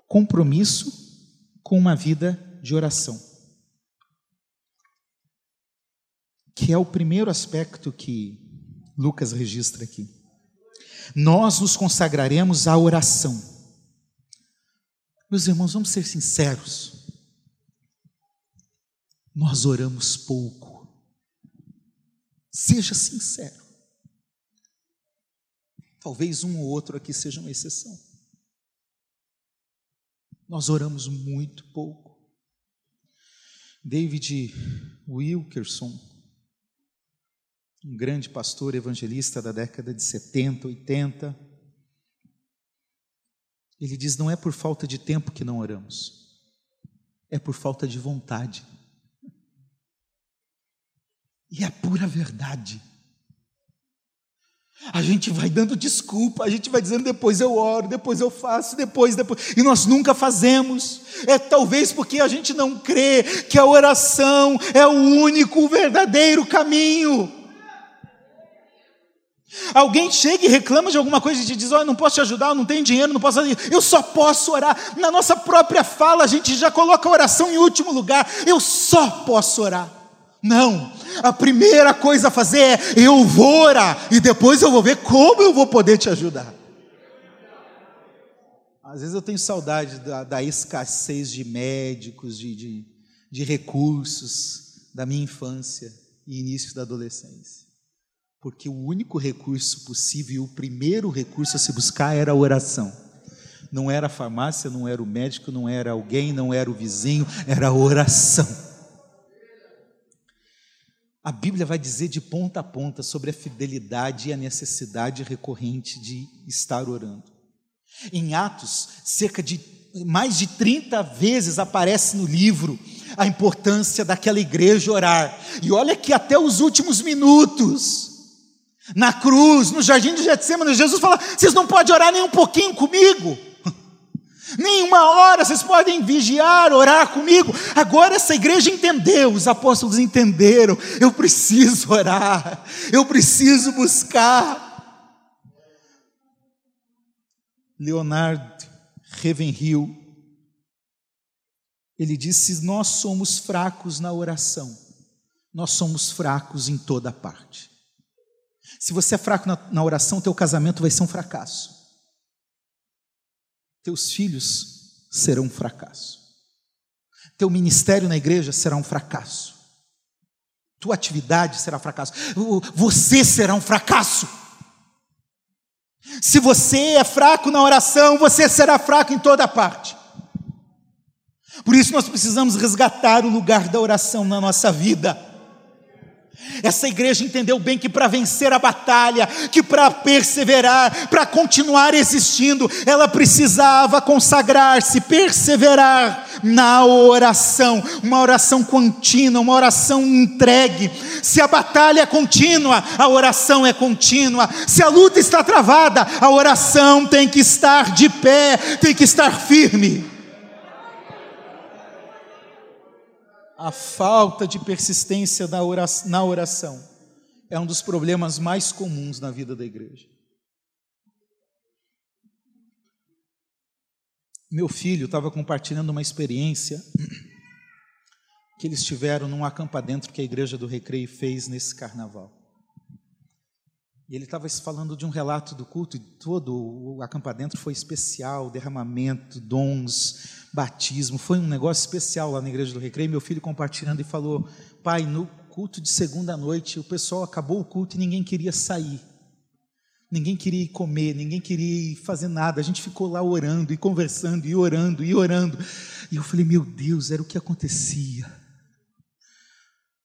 compromisso com uma vida de oração. Que é o primeiro aspecto que Lucas registra aqui. Nós nos consagraremos à oração. Meus irmãos, vamos ser sinceros. Nós oramos pouco. Seja sincero. Talvez um ou outro aqui seja uma exceção. Nós oramos muito pouco. David Wilkerson, um grande pastor evangelista da década de 70, 80, ele diz: não é por falta de tempo que não oramos, é por falta de vontade. E é pura verdade. A gente vai dando desculpa, a gente vai dizendo depois eu oro, depois eu faço, depois, depois, e nós nunca fazemos. É talvez porque a gente não crê que a oração é o único verdadeiro caminho. Alguém chega e reclama de alguma coisa e te diz: Olha, não posso te ajudar, não tenho dinheiro, não posso. Eu só posso orar. Na nossa própria fala, a gente já coloca a oração em último lugar. Eu só posso orar. Não, a primeira coisa a fazer é: eu vou orar e depois eu vou ver como eu vou poder te ajudar. Às vezes eu tenho saudade da, da escassez de médicos, de, de, de recursos da minha infância e início da adolescência. Porque o único recurso possível e o primeiro recurso a se buscar era a oração. Não era a farmácia, não era o médico, não era alguém, não era o vizinho, era a oração. A Bíblia vai dizer de ponta a ponta sobre a fidelidade e a necessidade recorrente de estar orando. Em Atos, cerca de mais de 30 vezes aparece no livro a importância daquela igreja orar. E olha que até os últimos minutos, na cruz, no jardim de Getsemane, Jesus fala: "Vocês não podem orar nem um pouquinho comigo?" Nem uma hora vocês podem vigiar, orar comigo. Agora essa igreja entendeu, os apóstolos entenderam. Eu preciso orar, eu preciso buscar. Leonard Ravenhill, ele disse: Nós somos fracos na oração, nós somos fracos em toda parte. Se você é fraco na, na oração, teu casamento vai ser um fracasso teus filhos serão um fracasso. Teu ministério na igreja será um fracasso. Tua atividade será um fracasso. Você será um fracasso. Se você é fraco na oração, você será fraco em toda parte. Por isso nós precisamos resgatar o lugar da oração na nossa vida. Essa igreja entendeu bem que para vencer a batalha, que para perseverar, para continuar existindo, ela precisava consagrar-se, perseverar na oração, uma oração contínua, uma oração entregue. Se a batalha é contínua, a oração é contínua. Se a luta está travada, a oração tem que estar de pé, tem que estar firme. A falta de persistência na oração é um dos problemas mais comuns na vida da igreja. Meu filho estava compartilhando uma experiência que eles tiveram num acampadento que a igreja do Recreio fez nesse carnaval. E ele estava falando de um relato do culto e todo o acampadento foi especial, derramamento, dons, batismo, foi um negócio especial lá na igreja do Recreio. Meu filho compartilhando e falou: "Pai, no culto de segunda noite, o pessoal acabou o culto e ninguém queria sair. Ninguém queria ir comer, ninguém queria ir fazer nada. A gente ficou lá orando e conversando e orando e orando. E eu falei: "Meu Deus, era o que acontecia."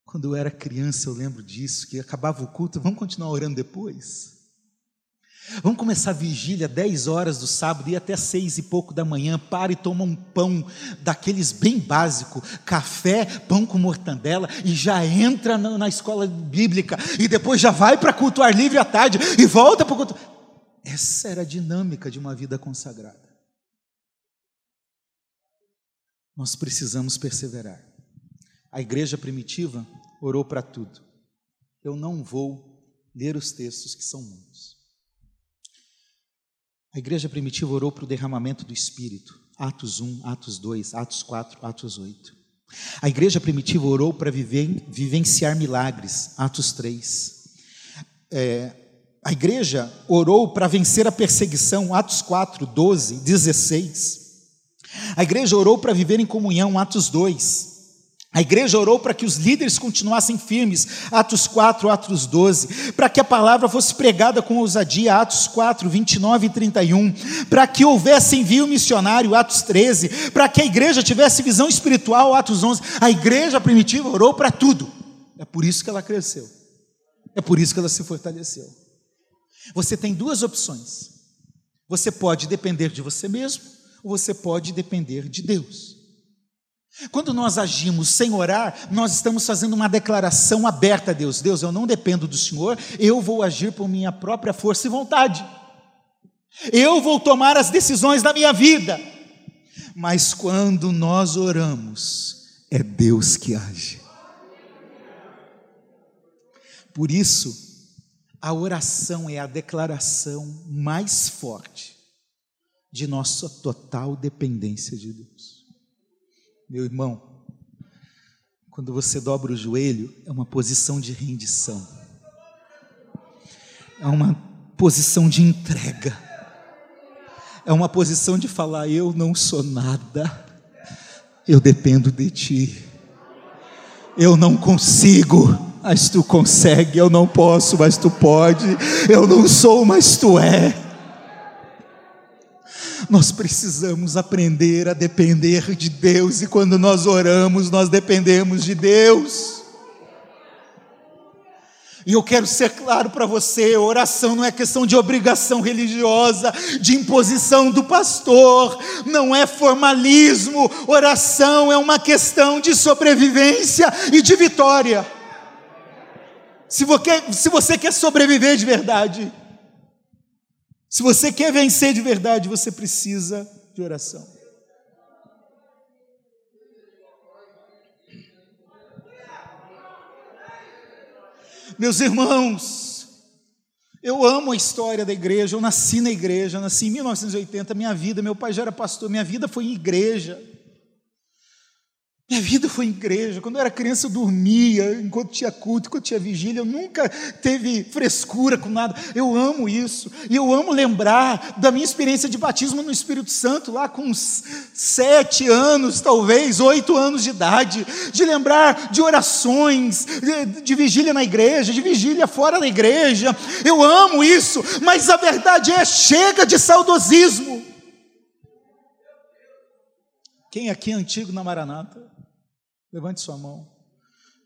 Quando eu era criança, eu lembro disso, que acabava o culto, vamos continuar orando depois? Vamos começar a vigília 10 horas do sábado e até seis e pouco da manhã, para e toma um pão daqueles bem básico, café, pão com mortandela e já entra na, escola bíblica e depois já vai para culto ar livre à tarde e volta para o culto. Essa era a dinâmica de uma vida consagrada. Nós precisamos perseverar. A igreja primitiva orou para tudo. eu não vou ler os textos que são muitos. A igreja primitiva orou para o derramamento do Espírito. Atos 1, Atos 2, Atos 4, Atos 8. A igreja primitiva orou para vivenciar milagres. Atos 3. É, a igreja orou para vencer a perseguição. Atos 4, 12, 16. A igreja orou para viver em comunhão. Atos 2. A igreja orou para que os líderes continuassem firmes, Atos 4, Atos 12, para que a palavra fosse pregada com ousadia, Atos 4, 29 e 31, para que houvesse envio missionário, Atos 13, para que a igreja tivesse visão espiritual, Atos 11. A igreja primitiva orou para tudo. É por isso que ela cresceu. É por isso que ela se fortaleceu. Você tem duas opções. Você pode depender de você mesmo, ou você pode depender de Deus. Quando nós agimos sem orar, nós estamos fazendo uma declaração aberta a Deus: Deus, eu não dependo do Senhor, eu vou agir por minha própria força e vontade, eu vou tomar as decisões da minha vida. Mas quando nós oramos, é Deus que age. Por isso, a oração é a declaração mais forte de nossa total dependência de Deus. Meu irmão, quando você dobra o joelho, é uma posição de rendição, é uma posição de entrega, é uma posição de falar: Eu não sou nada, eu dependo de Ti, eu não consigo, mas Tu consegue, eu não posso, mas Tu pode, eu não sou, mas Tu é. Nós precisamos aprender a depender de Deus, e quando nós oramos, nós dependemos de Deus. E eu quero ser claro para você: oração não é questão de obrigação religiosa, de imposição do pastor, não é formalismo, oração é uma questão de sobrevivência e de vitória. Se você, se você quer sobreviver de verdade, se você quer vencer de verdade, você precisa de oração. Meus irmãos, eu amo a história da igreja, eu nasci na igreja, nasci em 1980, minha vida, meu pai já era pastor, minha vida foi em igreja. Minha vida foi igreja. Quando eu era criança, eu dormia enquanto tinha culto, enquanto tinha vigília. Eu nunca teve frescura com nada. Eu amo isso. E eu amo lembrar da minha experiência de batismo no Espírito Santo, lá com uns sete anos, talvez, oito anos de idade. De lembrar de orações, de, de vigília na igreja, de vigília fora da igreja. Eu amo isso. Mas a verdade é: chega de saudosismo. Quem aqui é antigo na Maranata? Levante sua mão.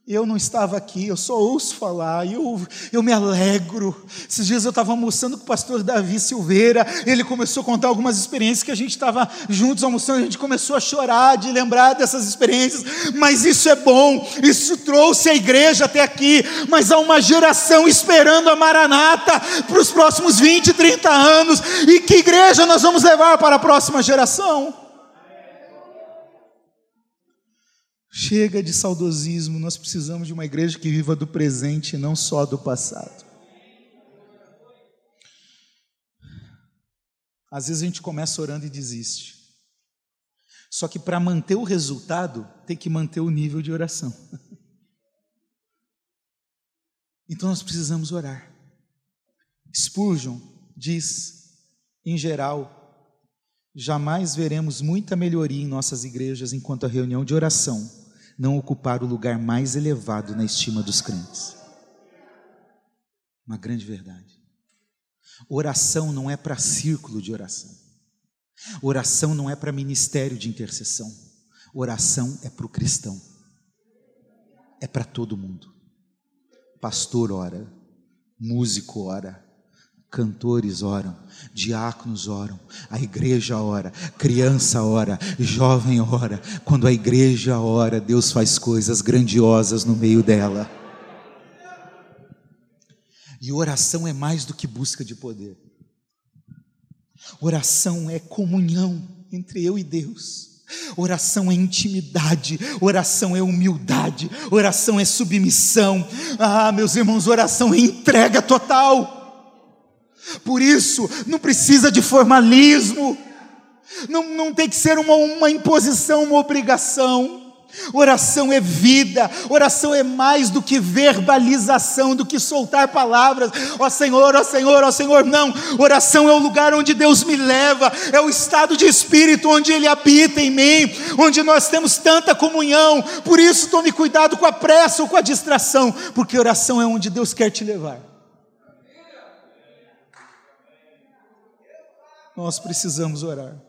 Eu não estava aqui, eu só ouço falar, eu, eu me alegro. Esses dias eu estava almoçando com o pastor Davi Silveira, ele começou a contar algumas experiências que a gente estava juntos almoçando, a gente começou a chorar de lembrar dessas experiências, mas isso é bom, isso trouxe a igreja até aqui, mas há uma geração esperando a Maranata para os próximos 20, 30 anos, e que igreja nós vamos levar para a próxima geração? Chega de saudosismo, nós precisamos de uma igreja que viva do presente e não só do passado. Às vezes a gente começa orando e desiste. Só que para manter o resultado, tem que manter o nível de oração. <laughs> Então nós precisamos orar. Spurgeon diz, em geral, jamais veremos muita melhoria em nossas igrejas enquanto a reunião de oração não ocupar o lugar mais elevado na estima dos crentes. Uma grande verdade. Oração não é para círculo de oração. Oração não é para ministério de intercessão. Oração é para o cristão. É para todo mundo. Pastor ora, músico ora, Cantores oram, diáconos oram, a igreja ora, criança ora, jovem ora. Quando a igreja ora, Deus faz coisas grandiosas no meio dela. E oração é mais do que busca de poder. Oração é comunhão entre eu e Deus. Oração é intimidade, oração é humildade, oração é submissão. Ah, meus irmãos, oração é entrega total. Por isso, não precisa de formalismo, não, não tem que ser uma, uma imposição, uma obrigação. Oração é vida, oração é mais do que verbalização, do que soltar palavras, ó oh Senhor, ó oh Senhor, ó oh Senhor, não. Oração é o lugar onde Deus me leva, é o estado de espírito onde Ele habita em mim, onde nós temos tanta comunhão. Por isso, tome cuidado com a pressa ou com a distração, porque oração é onde Deus quer te levar. Nós precisamos orar,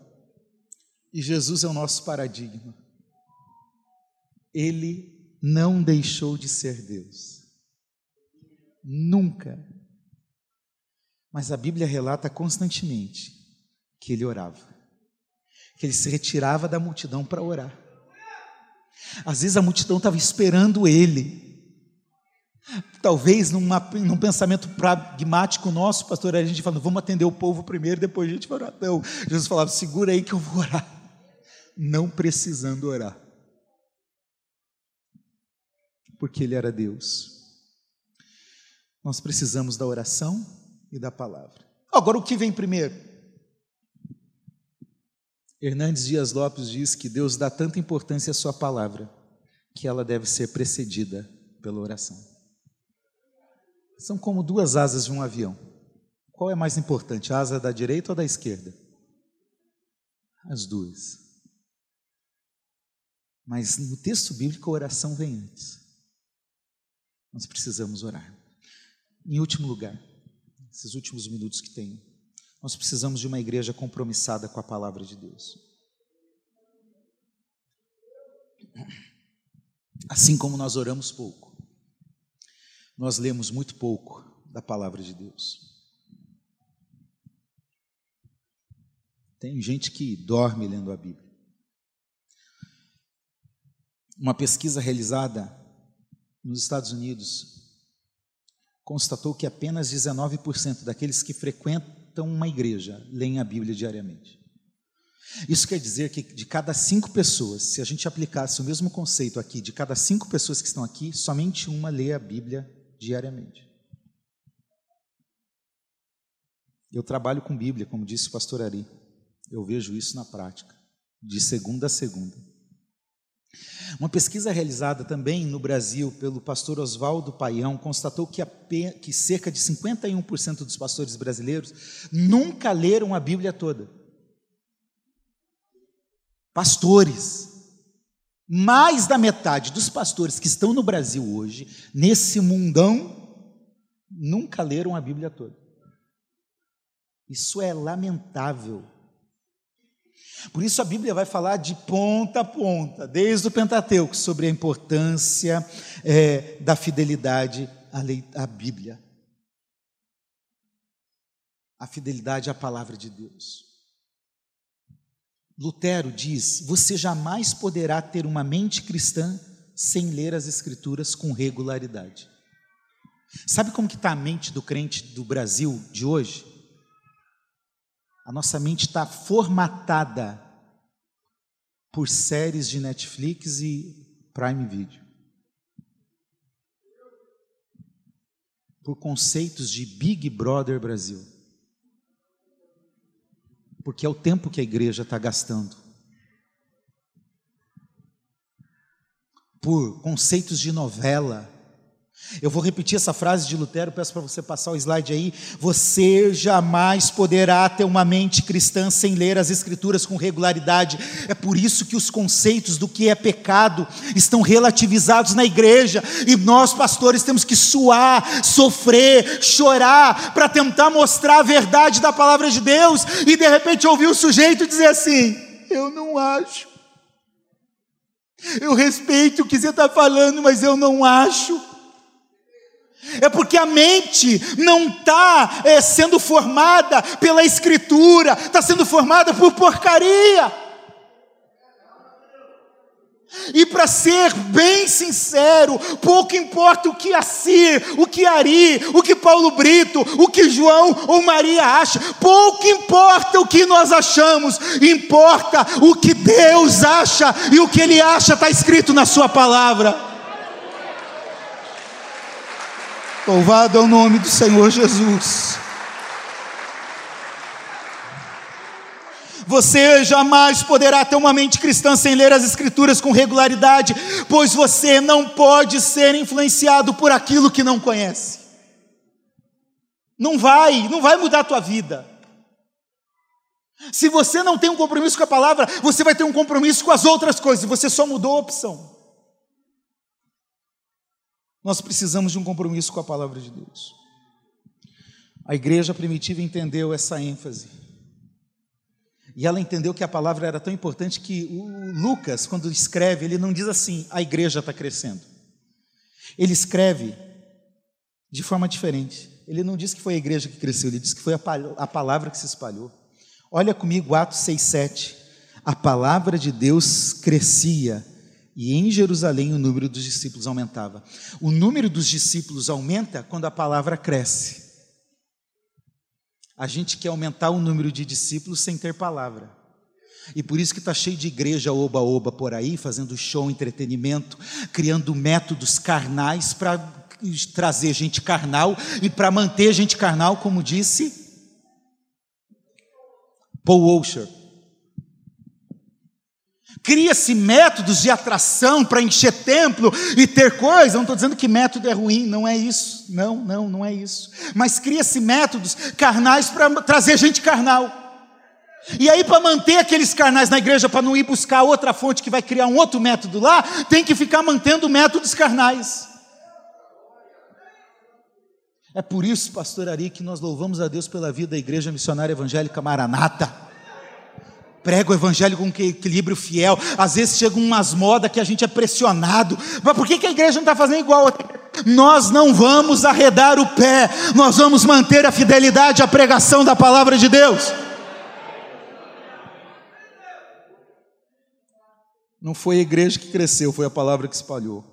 e Jesus é o nosso paradigma. Ele não deixou de ser Deus. Nunca. Mas a Bíblia relata constantemente que ele orava, que ele se retirava da multidão para orar. Às vezes a multidão estava esperando ele. Talvez numa, num pensamento pragmático nosso, pastor, a gente falando, vamos atender o povo primeiro, depois a gente vai orar. Não, Jesus falava, segura aí que eu vou orar. Não precisando orar porque Ele era Deus. Nós precisamos da oração e da palavra. Agora, o que vem primeiro? Hernandes Dias Lopes diz que Deus dá tanta importância à Sua palavra que ela deve ser precedida pela oração. São como duas asas de um avião. Qual é mais importante, a asa da direita ou da esquerda? As duas. Mas no texto bíblico a oração vem antes. Nós precisamos orar. Em último lugar, esses últimos minutos que tenho, nós precisamos de uma igreja compromissada com a palavra de Deus. Assim como nós oramos pouco, nós lemos muito pouco da palavra de Deus. Tem gente que dorme lendo a Bíblia. Uma pesquisa realizada nos Estados Unidos, constatou que apenas 19% daqueles que frequentam uma igreja leem a Bíblia diariamente. Isso quer dizer que de cada cinco pessoas, se a gente aplicasse o mesmo conceito aqui, de cada cinco pessoas que estão aqui, somente uma lê a Bíblia diariamente. Eu trabalho com Bíblia, como disse o pastor Ari. Eu vejo isso na prática, de segunda a segunda. Uma pesquisa realizada também no Brasil pelo pastor Oswaldo Paião constatou que, que cerca de 51% dos pastores brasileiros nunca leram a Bíblia toda. Pastores. Mais da metade dos pastores que estão no Brasil hoje, nesse mundão, nunca leram a Bíblia toda. Isso é lamentável. Por isso a Bíblia vai falar de ponta a ponta, desde o Pentateuco, sobre a importância é, da fidelidade à, lei, à Bíblia, a fidelidade à palavra de Deus. Lutero diz: você jamais poderá ter uma mente cristã sem ler as Escrituras com regularidade. Sabe como que está a mente do crente do Brasil de hoje? A nossa mente está formatada por séries de Netflix e Prime Video. Por conceitos de Big Brother Brasil. Porque é o tempo que a igreja está gastando. Por conceitos de novela eu vou repetir essa frase de Lutero, peço para você passar o slide aí. Você jamais poderá ter uma mente cristã sem ler as Escrituras com regularidade. É por isso que os conceitos do que é pecado estão relativizados na igreja, e nós, pastores, temos que suar, sofrer, chorar, para tentar mostrar a verdade da palavra de Deus, e de repente ouvir o sujeito dizer assim: Eu não acho. Eu respeito o que você está falando, mas eu não acho. É porque a mente não está é, sendo formada pela Escritura, está sendo formada por porcaria. E para ser bem sincero, pouco importa o que Assir, o que Ari, o que Paulo Brito, o que João ou Maria acha, pouco importa o que nós achamos, importa o que Deus acha, e o que Ele acha está escrito na Sua palavra. Louvado é o nome do Senhor Jesus. Você jamais poderá ter uma mente cristã sem ler as Escrituras com regularidade, pois você não pode ser influenciado por aquilo que não conhece. Não vai, não vai mudar a tua vida. Se você não tem um compromisso com a palavra, você vai ter um compromisso com as outras coisas, você só mudou a opção. Nós precisamos de um compromisso com a palavra de Deus. A igreja primitiva entendeu essa ênfase. E ela entendeu que a palavra era tão importante que o Lucas, quando escreve, ele não diz assim: a igreja está crescendo. Ele escreve de forma diferente. Ele não diz que foi a igreja que cresceu, ele diz que foi a, palavra que se espalhou. Olha comigo Atos 6,7. A palavra de Deus crescia e em Jerusalém o número dos discípulos aumentava. O número dos discípulos aumenta quando a palavra cresce. A gente quer aumentar o número de discípulos sem ter palavra. E por isso que está cheio de igreja oba-oba por aí, fazendo show, entretenimento, criando métodos carnais para trazer gente carnal e para manter gente carnal, como disse Paul Washer. Cria-se métodos de atração para encher templo e ter coisa. Não estou dizendo que método é ruim, não é isso. Não, não, não é isso. Mas cria-se métodos carnais para trazer gente carnal. E aí, para manter aqueles carnais na igreja, para não ir buscar outra fonte que vai criar um outro método lá, tem que ficar mantendo métodos carnais. É por isso, pastor Ari, que nós louvamos a Deus pela vida da Igreja Missionária Evangélica Maranata prega o evangelho com equilíbrio fiel. Às vezes chegam umas modas que a gente é pressionado. Mas por que, que a igreja não está fazendo igual? Nós não vamos arredar o pé, nós vamos manter a fidelidade à pregação da palavra de Deus. Não foi a igreja que cresceu, foi a palavra que espalhou.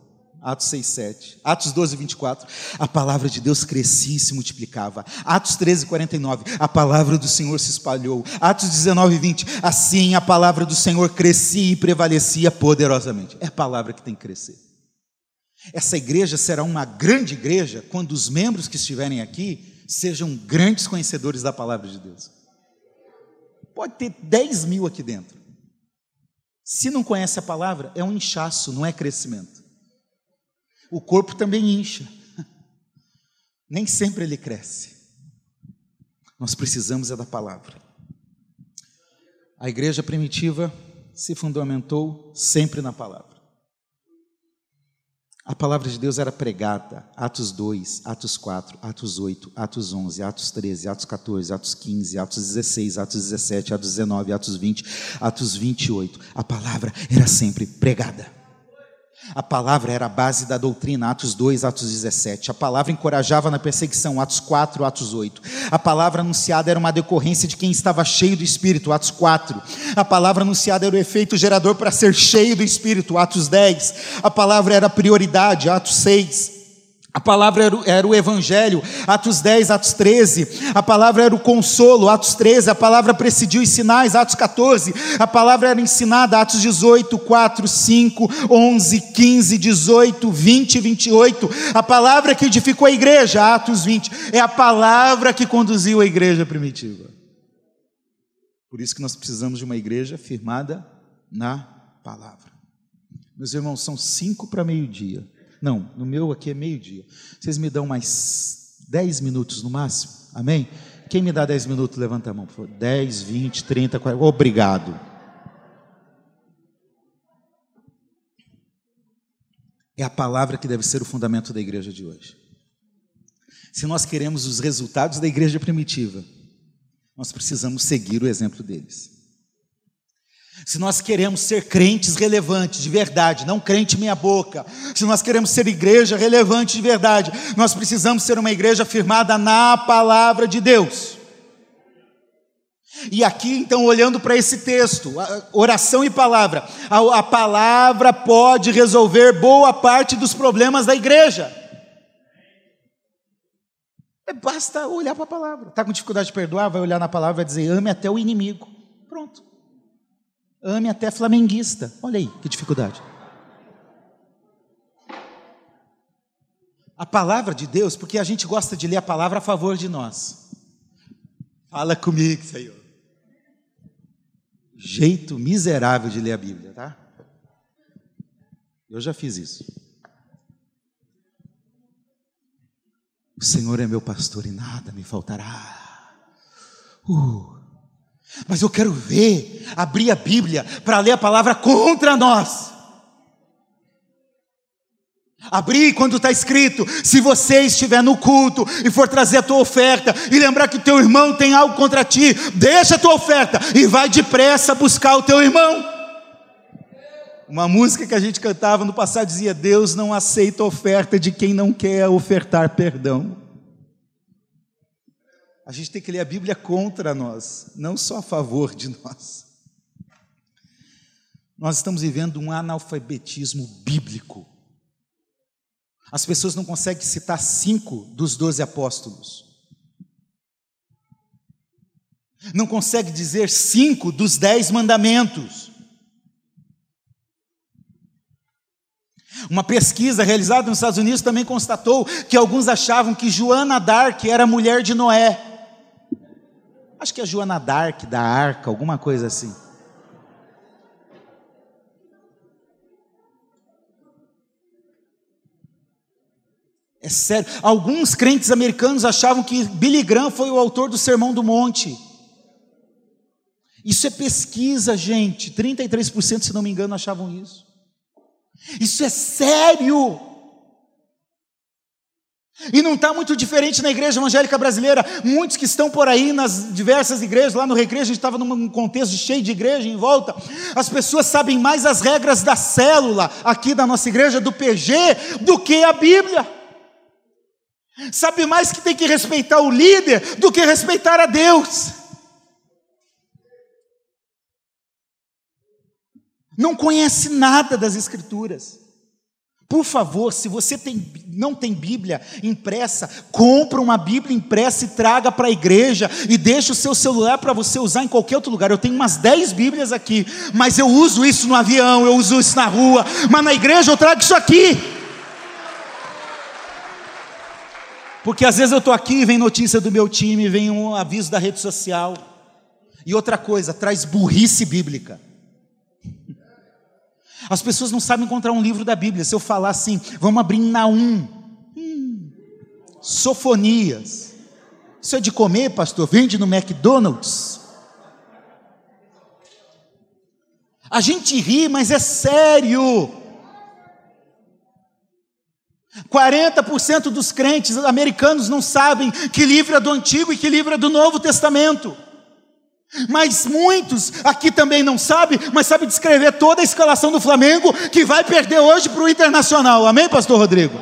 Atos 6, 7. Atos 12, 24. A palavra de Deus crescia e se multiplicava. Atos 13, 49. A palavra do Senhor se espalhou. Atos 19, 20. Assim a palavra do Senhor crescia e prevalecia poderosamente. É a palavra que tem que crescer. Essa igreja será uma grande igreja quando os membros que estiverem aqui sejam grandes conhecedores da palavra de Deus. Pode ter 10 mil aqui dentro. Se não conhece a palavra, é um inchaço, não é crescimento o corpo também incha. Nem sempre ele cresce. Nós precisamos é da palavra. A igreja primitiva se fundamentou sempre na palavra. A palavra de Deus era pregada, Atos 2, Atos 4, Atos 8, Atos 11, Atos 13, Atos 14, Atos 15, Atos 16, Atos 17, Atos 19, Atos 20, Atos 28. A palavra era sempre pregada. A palavra era a base da doutrina, Atos 2, Atos 17. A palavra encorajava na perseguição, Atos 4, Atos 8. A palavra anunciada era uma decorrência de quem estava cheio do Espírito, Atos 4. A palavra anunciada era o efeito gerador para ser cheio do Espírito, Atos 10. A palavra era prioridade, Atos 6. A palavra era o, Evangelho, Atos 10, Atos 13. A palavra era o consolo, Atos 13. A palavra presidiu os sinais, Atos 14. A palavra era ensinada, Atos 18, 4, 5, 11, 15, 18, 20 e 28. A palavra que edificou a igreja, Atos 20. É a palavra que conduziu a igreja primitiva. Por isso que nós precisamos de uma igreja firmada na palavra. Meus irmãos, são cinco para meio-dia. Não, no meu aqui é meio-dia. Vocês me dão mais 10 minutos no máximo? Amém? Quem me dá 10 minutos, levanta a mão, por favor. 10, 20, 30, 40. Obrigado. É a palavra que deve ser o fundamento da igreja de hoje. Se nós queremos os resultados da igreja primitiva, nós precisamos seguir o exemplo deles. Se nós queremos ser crentes relevantes de verdade, não crente meia-boca, se nós queremos ser igreja relevante de verdade, nós precisamos ser uma igreja firmada na palavra de Deus. E aqui, então, olhando para esse texto, oração e palavra, a, a, palavra pode resolver boa parte dos problemas da igreja. É, basta olhar para a palavra. Está com dificuldade de perdoar? Vai olhar na palavra e dizer: ame até o inimigo. Ame até flamenguista. Olha aí, que dificuldade. A palavra de Deus, porque a gente gosta de ler a palavra a favor de nós. Fala comigo, Senhor. Jeito miserável de ler a Bíblia, tá? Eu já fiz isso. O Senhor é meu pastor e nada me faltará. Uh, mas eu quero ver, abrir a Bíblia para ler a palavra contra nós. Abrir quando está escrito, se você estiver no culto e for trazer a tua oferta e lembrar que teu irmão tem algo contra ti, deixa a tua oferta e vai depressa buscar o teu irmão. Uma música que a gente cantava no passado dizia: Deus não aceita oferta de quem não quer ofertar perdão. A gente tem que ler a Bíblia contra nós, não só a favor de nós. Nós estamos vivendo um analfabetismo bíblico. As pessoas não conseguem citar cinco dos doze apóstolos. Não consegue dizer cinco dos dez mandamentos. Uma pesquisa realizada nos Estados Unidos também constatou que alguns achavam que Joana Dark era mulher de Noé. Acho que é Joana Dark da Arca, alguma coisa assim. É sério. Alguns crentes americanos achavam que Billy Graham foi o autor do Sermão do Monte. Isso é pesquisa, gente. 33%, se não me engano, achavam isso. Isso é sério. E não está muito diferente na igreja evangélica brasileira. Muitos que estão por aí nas diversas igrejas, lá no Recreio, a gente estava num contexto cheio de igreja em volta. As pessoas sabem mais as regras da célula aqui da nossa igreja, do PG, do que a Bíblia. Sabe mais que tem que respeitar o líder do que respeitar a Deus. Não conhece nada das Escrituras. Por favor, se você tem, não tem Bíblia impressa, compra uma Bíblia impressa e traga para a igreja e deixa o seu celular para você usar em qualquer outro lugar. Eu tenho umas 10 Bíblias aqui, mas eu uso isso no avião, eu uso isso na rua, mas na igreja eu trago isso aqui. Porque às vezes eu estou aqui e vem notícia do meu time, vem um aviso da rede social. E outra coisa, traz burrice bíblica. As pessoas não sabem encontrar um livro da Bíblia. Se eu falar assim, vamos abrir Naum. Hum, sofonias. Isso é de comer, pastor? Vende no McDonald's. A gente ri, mas é sério. 40% dos crentes americanos não sabem que livro é do Antigo e que livro é do Novo Testamento. Mas muitos aqui também não sabem, mas sabem descrever toda a escalação do Flamengo que vai perder hoje para o Internacional. Amém, Pastor Rodrigo?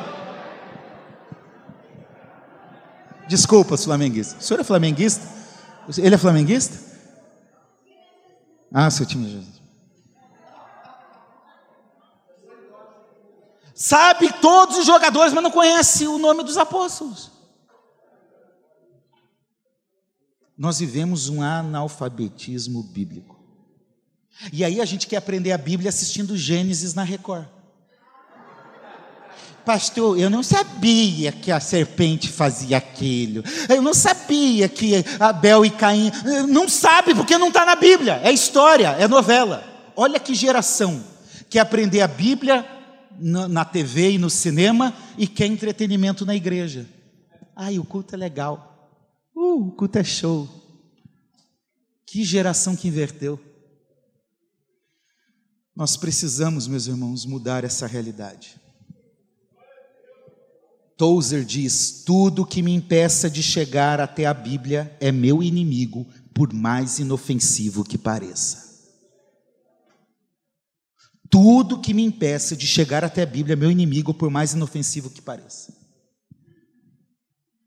Desculpa, flamenguista. O senhor é flamenguista? Ele é flamenguista? Ah, seu time Jesus. sabe todos os jogadores, mas não conhece o nome dos apóstolos. Nós vivemos um analfabetismo bíblico. E aí a gente quer aprender a Bíblia assistindo Gênesis na Record. Pastor, eu não sabia que a serpente fazia aquilo. Eu não sabia que Abel e Caim. Não sabe porque não está na Bíblia. É história, é novela. Olha que geração quer aprender a Bíblia na TV e no cinema e quer entretenimento na igreja. Ai, o culto é legal. Uh, o culto é show. Que geração que inverteu. Nós precisamos, meus irmãos, mudar essa realidade. Tozer diz: tudo que me impeça de chegar até a Bíblia é meu inimigo, por mais inofensivo que pareça. Tudo que me impeça de chegar até a Bíblia é meu inimigo, por mais inofensivo que pareça.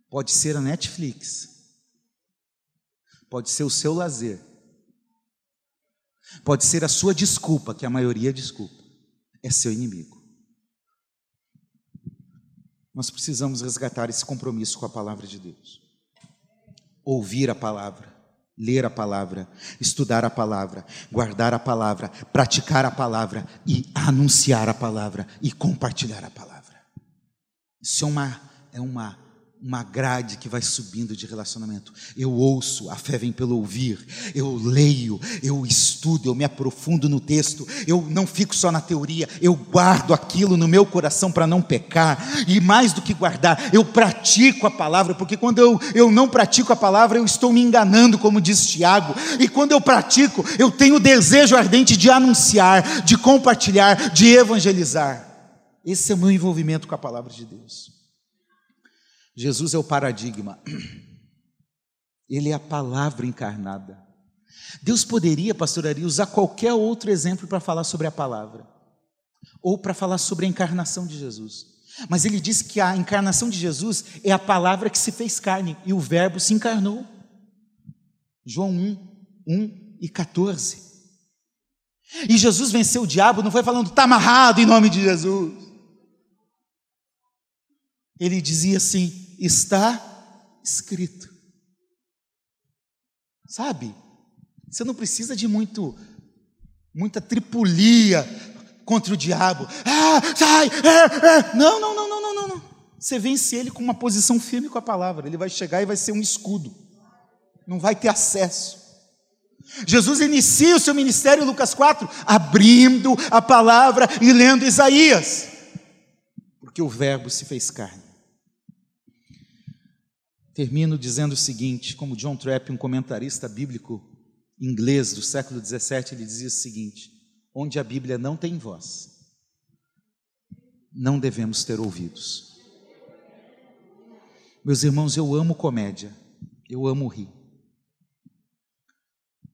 Pode ser a Netflix, pode ser o seu lazer, Pode ser a sua desculpa, que a maioria desculpa, é seu inimigo. Nós precisamos resgatar esse compromisso com a palavra de Deus. Ouvir a palavra, ler a palavra, estudar a palavra, guardar a palavra, praticar a palavra e anunciar a palavra e compartilhar a palavra. Isso é uma, é uma uma grade que vai subindo de relacionamento. Eu ouço, a fé vem pelo ouvir. Eu leio, eu estudo, eu me aprofundo no texto. Eu não fico só na teoria, eu guardo aquilo no meu coração para não pecar. E mais do que guardar, eu pratico a palavra, porque quando eu, eu não pratico a palavra, eu estou me enganando, como diz Tiago. E quando eu pratico, eu tenho o desejo ardente de anunciar, de compartilhar, de evangelizar. Esse é o meu envolvimento com a palavra de Deus. Jesus é o paradigma. <clears throat> Ele é a palavra encarnada. Deus poderia, pastoraria, usar qualquer outro exemplo para falar sobre a palavra, ou para falar sobre a encarnação de Jesus. Mas ele disse que a encarnação de Jesus é a palavra que se fez carne e o Verbo se encarnou. João 1, 1 e 14. E Jesus venceu o diabo, não foi falando, está amarrado em nome de Jesus. Ele dizia assim: está escrito. Sabe? Você não precisa de muito muita tripulia contra o diabo. Ah, sai! É. Não, não, não, não, não, não, não. Você vence ele com uma posição firme com a palavra. Ele vai chegar e vai ser um escudo. Não vai ter acesso. Jesus inicia o seu ministério, Lucas 4, abrindo a palavra e lendo Isaías, porque o Verbo se fez carne. Termino dizendo o seguinte: como John Trapp, um comentarista bíblico inglês do século XVII, ele dizia o seguinte: onde a Bíblia não tem voz, não devemos ter ouvidos. Meus irmãos, eu amo comédia, eu amo rir.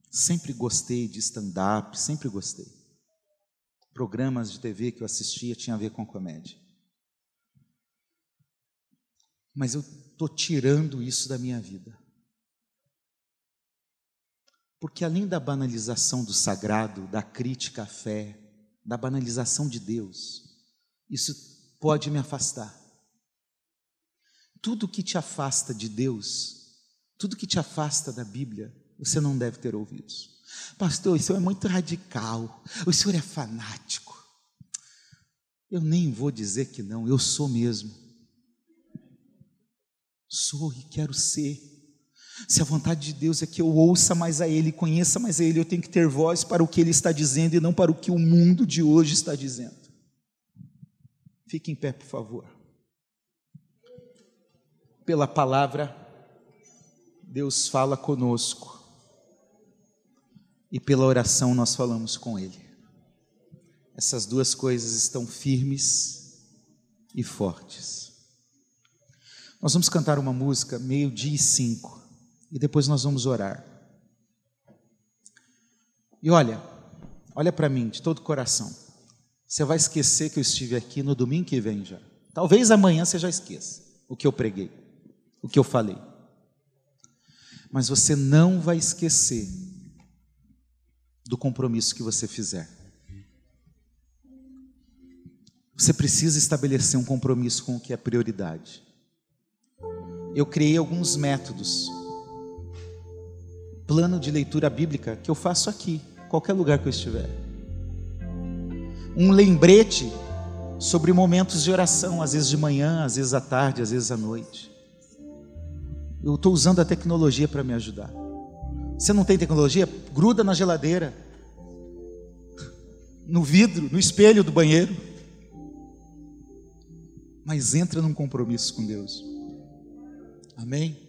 Sempre gostei de stand-up, sempre gostei. Programas de TV que eu assistia tinham a ver com comédia. Mas eu estou tirando isso da minha vida. Porque além da banalização do sagrado, da crítica à fé, da banalização de Deus, isso pode me afastar. Tudo que te afasta de Deus, tudo que te afasta da Bíblia, você não deve ter ouvidos. Pastor, isso é muito radical. O senhor é fanático. Eu nem vou dizer que não, eu sou mesmo. Sou e quero ser. Se a vontade de Deus é que eu ouça mais a Ele, conheça mais a Ele, eu tenho que ter voz para o que Ele está dizendo e não para o que o mundo de hoje está dizendo. Fique em pé, por favor. Pela palavra, Deus fala conosco. E pela oração nós falamos com Ele. Essas duas coisas estão firmes e fortes. Nós vamos cantar uma música, meio-dia e cinco, e depois nós vamos orar. E olha, olha para mim de todo o coração. Você vai esquecer que eu estive aqui no domingo que vem já. Talvez amanhã você já esqueça o que eu preguei, o que eu falei. Mas você não vai esquecer do compromisso que você fizer. Você precisa estabelecer um compromisso com o que é prioridade eu criei alguns métodos. Plano de leitura bíblica que eu faço aqui, qualquer lugar que eu estiver. Um lembrete sobre momentos de oração, às vezes de manhã, às vezes à tarde, às vezes à noite. Eu estou usando a tecnologia para me ajudar. Você não tem tecnologia? Gruda na geladeira, no vidro, no espelho do banheiro. Mas entra num compromisso com Deus. Amém?